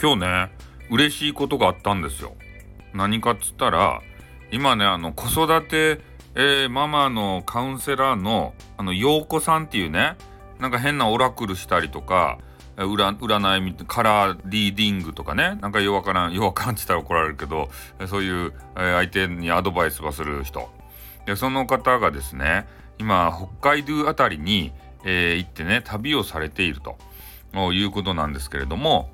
今日ね嬉しいことがあったんですよ。何かっつったら今ねあの子育て、えー、ママのカウンセラーのあの陽子さんっていうねなんか変なオラクルしたりとか占いみたいカラーリーディングとかねなんかよわからんよわかんって言ったら怒られるけどそういう、えー、相手にアドバイスをする人でその方がですね今北海道あたりに、えー、行ってね旅をされているということなんですけれども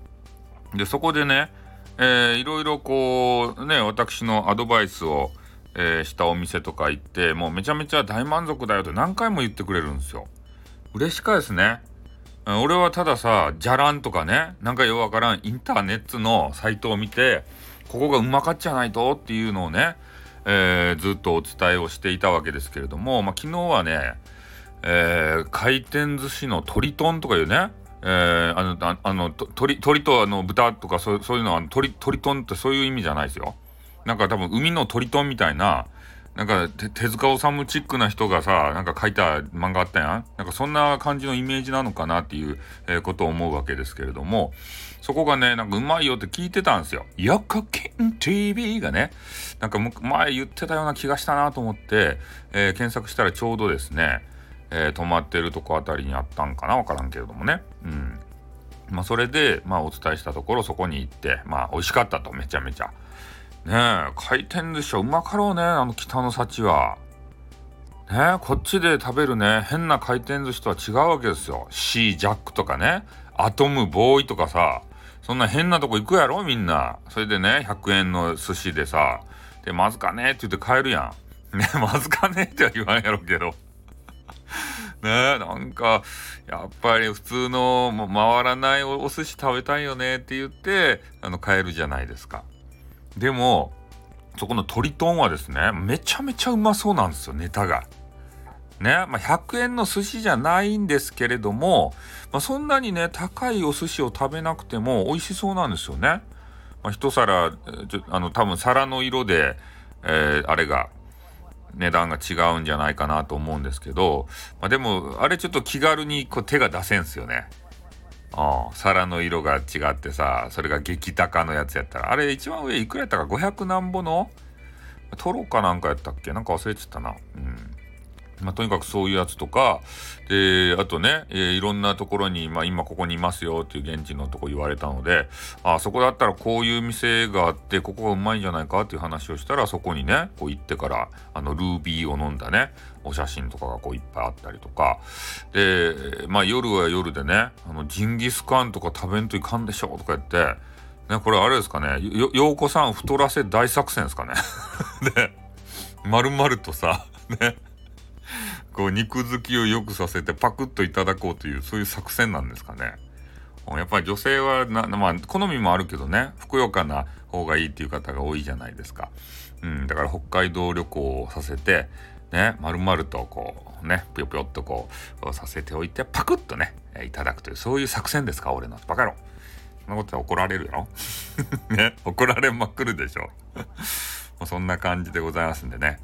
でそこでね、えー、いろいろこうね私のアドバイスを、えー、したお店とか行ってもうめちゃめちゃ大満足だよって何回も言ってくれるんですよ。嬉しかですね。俺はたださ、じゃらんとかね、なんかようわからんインターネットのサイトを見て、ここがうまかっちゃないとっていうのをね、えー、ずっとお伝えをしていたわけですけれども、まあ、昨日はね、えー、回転寿司の鳥トンとかいうね、えー、あの、あの、鳥、鳥とあの豚とかそうそういうのは、鳥、鳥トンってそういう意味じゃないですよ。なんか多分海の鳥トンみたいな、なんか手塚治虫チックな人がさ、なんか書いた漫画あったやん。なんかそんな感じのイメージなのかなっていう、えー、ことを思うわけですけれども、そこがね、なんかうまいよって聞いてたんですよ。よこけん TV がね、なんか前言ってたような気がしたなと思って、えー、検索したらちょうどですね、えー、止まってるとこあたりにあったんかなわからんけれどもね。うん。まあ、それで、まあ、お伝えしたところ、そこに行って、まあ、美味しかったと、めちゃめちゃ。ねえ、回転寿司はうまかろうね、あの北の幸は。ねえ、こっちで食べるね、変な回転寿司とは違うわけですよ。シー・ジャックとかね、アトム・ボーイとかさ、そんな変なとこ行くやろ、みんな。それでね、100円の寿司でさ、で、まずかねって言って帰るやん。ね、まずかねっては言わんやろうけど。ねなんか、やっぱり普通の回らないお寿司食べたいよねって言って、あの、買えるじゃないですか。でも、そこの鳥トンはですね、めちゃめちゃうまそうなんですよ、ネタが。ね、まあ、100円の寿司じゃないんですけれども、まあ、そんなにね、高いお寿司を食べなくても美味しそうなんですよね。まあ、一皿、ちょあの、多分皿の色で、えー、あれが、値段が違うんじゃないかなと思うんですけど、まあ、でも、あれちょっと気軽にこう手が出せんすよね。ああ、皿の色が違ってさ、それが激高のやつやったら、あれ一番上いくらやったか？500なんぼの？トロかなんかやったっけ？なんか忘れちゃったな。うん。まあ、とにかくそういうやつとか、で、あとね、えー、いろんなところに、まあ、今ここにいますよっていう現地のとこ言われたので、あ、そこだったらこういう店があって、ここがうまいんじゃないかっていう話をしたら、そこにね、こう行ってから、あの、ルービーを飲んだね、お写真とかがこういっぱいあったりとか、で、まあ、夜は夜でね、あの、ジンギスカンとか食べんといかんでしょとか言って、ね、これあれですかね、よ、ようこさん太らせ大作戦ですかね。で、まるまるとさ、ね、こう肉付きを良くさせてパクッといただこうというそういう作戦なんですかね。やっぱり女性はな、まあ、好みもあるけどね、ふくよかな方がいいっていう方が多いじゃないですか。うん、だから北海道旅行をさせて、ね、丸々とこう、ね、ぴよぴよっとこう、させておいて、パクッとね、いただくという、そういう作戦ですか、俺の。バカ野郎。そんなことは怒られるよ。ね、怒られまくるでしょ。まそんな感じでございますんでね。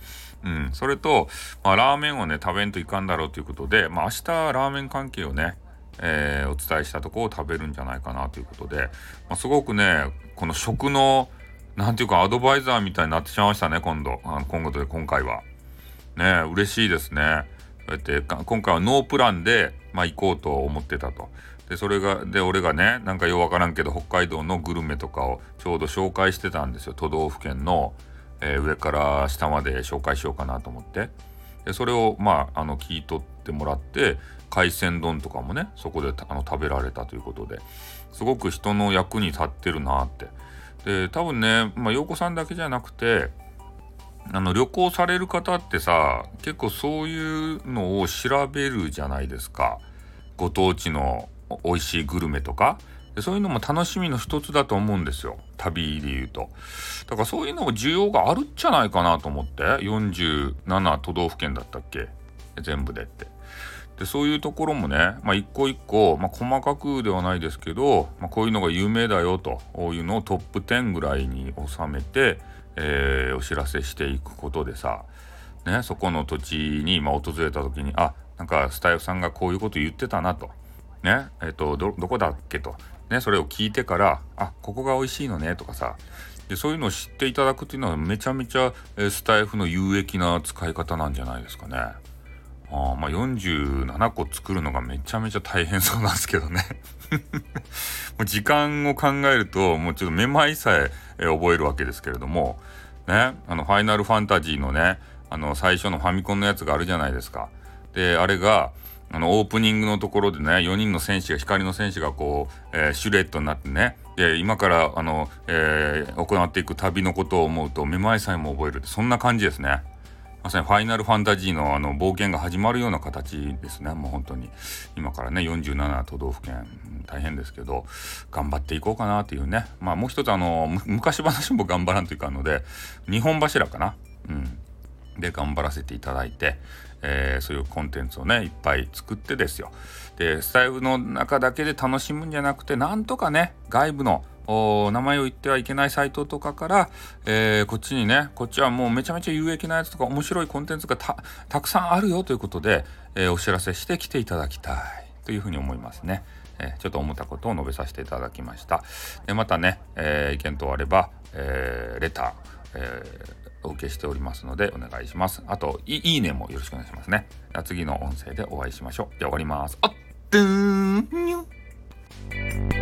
うん。それと、まあ、ラーメンをね、食べんといかんだろうということで、まあ、明日ラーメン関係をね、えー、お伝えしたとこを食べるんじゃないかなということで、まあ、すごくね、この食の、なんていうかアドバイザーみたいになってしまいましたね、今度。あの今後で、今回は。ね、嬉しいですね。そうやって今回はノープランで、まあ、行こうと思ってたと。で、それが、で、俺がね、なんかようわからんけど、北海道のグルメとかをちょうど紹介してたんですよ。都道府県の、えー、上から下まで紹介しようかなと思って。でそれをまああの聞い取ってもらって海鮮丼とかもねそこであの食べられたということで。すごく人の役に立ってるなって。で多分ねまあ陽子さんだけじゃなくてあの旅行される方ってさ結構そういうのを調べるじゃないですか。ご当地の美味しいグルメとか。そういうのも楽しみの一つだと思うんですよ。旅で言うと。だからそういうのも需要があるんじゃないかなと思って。47都道府県だったっけ？全部でって。でそういうところもね、まあ、一個一個、まあ、細かくではないですけど、まあ、こういうのが有名だよと。いうのをトップ10ぐらいに収めて、えー、お知らせしていくことでさ、ね、そこの土地に、まあ、訪れた時にあなんかスタイフさんがこういうこと言ってたなと。ねえっ、ー、とどこだっけと。ね、それを聞いてからあここが美味しいのねとかさでそういうのを知っていただくっていうのはめちゃめちゃ、えスタイフの有益な使い方なんじゃないですかね。あまあ47個作るのがめちゃめちゃ大変そうなんですけどね もう時間を考えるともうちょっとめまいさええ覚えるわけですけれどもねあのファイナルファンタジーのねあの最初のファミコンのやつがあるじゃないですか。であれがあのオープニングのところでね4人の戦士が光の戦士がこう、えー、シュレットになってねで今からあの、えー、行っていく旅のことを思うとめまいさえも覚えるそんな感じですね。まさにファイナルファンタジーのあの冒険が始まるような形ですね。もう本当に今からね47都道府県大変ですけど頑張っていこうかなっていうね。まあもう一つあの昔話も頑張らんといかんので日本柱かな。うん。で頑張らせていただいて、えー、そういうコンテンツをねいっぱい作ってですよでスタイルの中だけで楽しむんじゃなくてなんとかね外部の名前を言ってはいけないサイトとかから、えー、こっちにねこっちはもうめちゃめちゃ有益なやつとか面白いコンテンツがたくさんあるよということで、えー、お知らせして来ていただきたいというふうに思いますね。えちょっと思ったことを述べさせていただきました。でまたね、え意見等あれば、えーレター、えお受けしておりますのでお願いします。あと、いいいねもよろしくお願いしますね。次の音声でお会いしましょう。じゃあ終わります。あっ、ドゥーン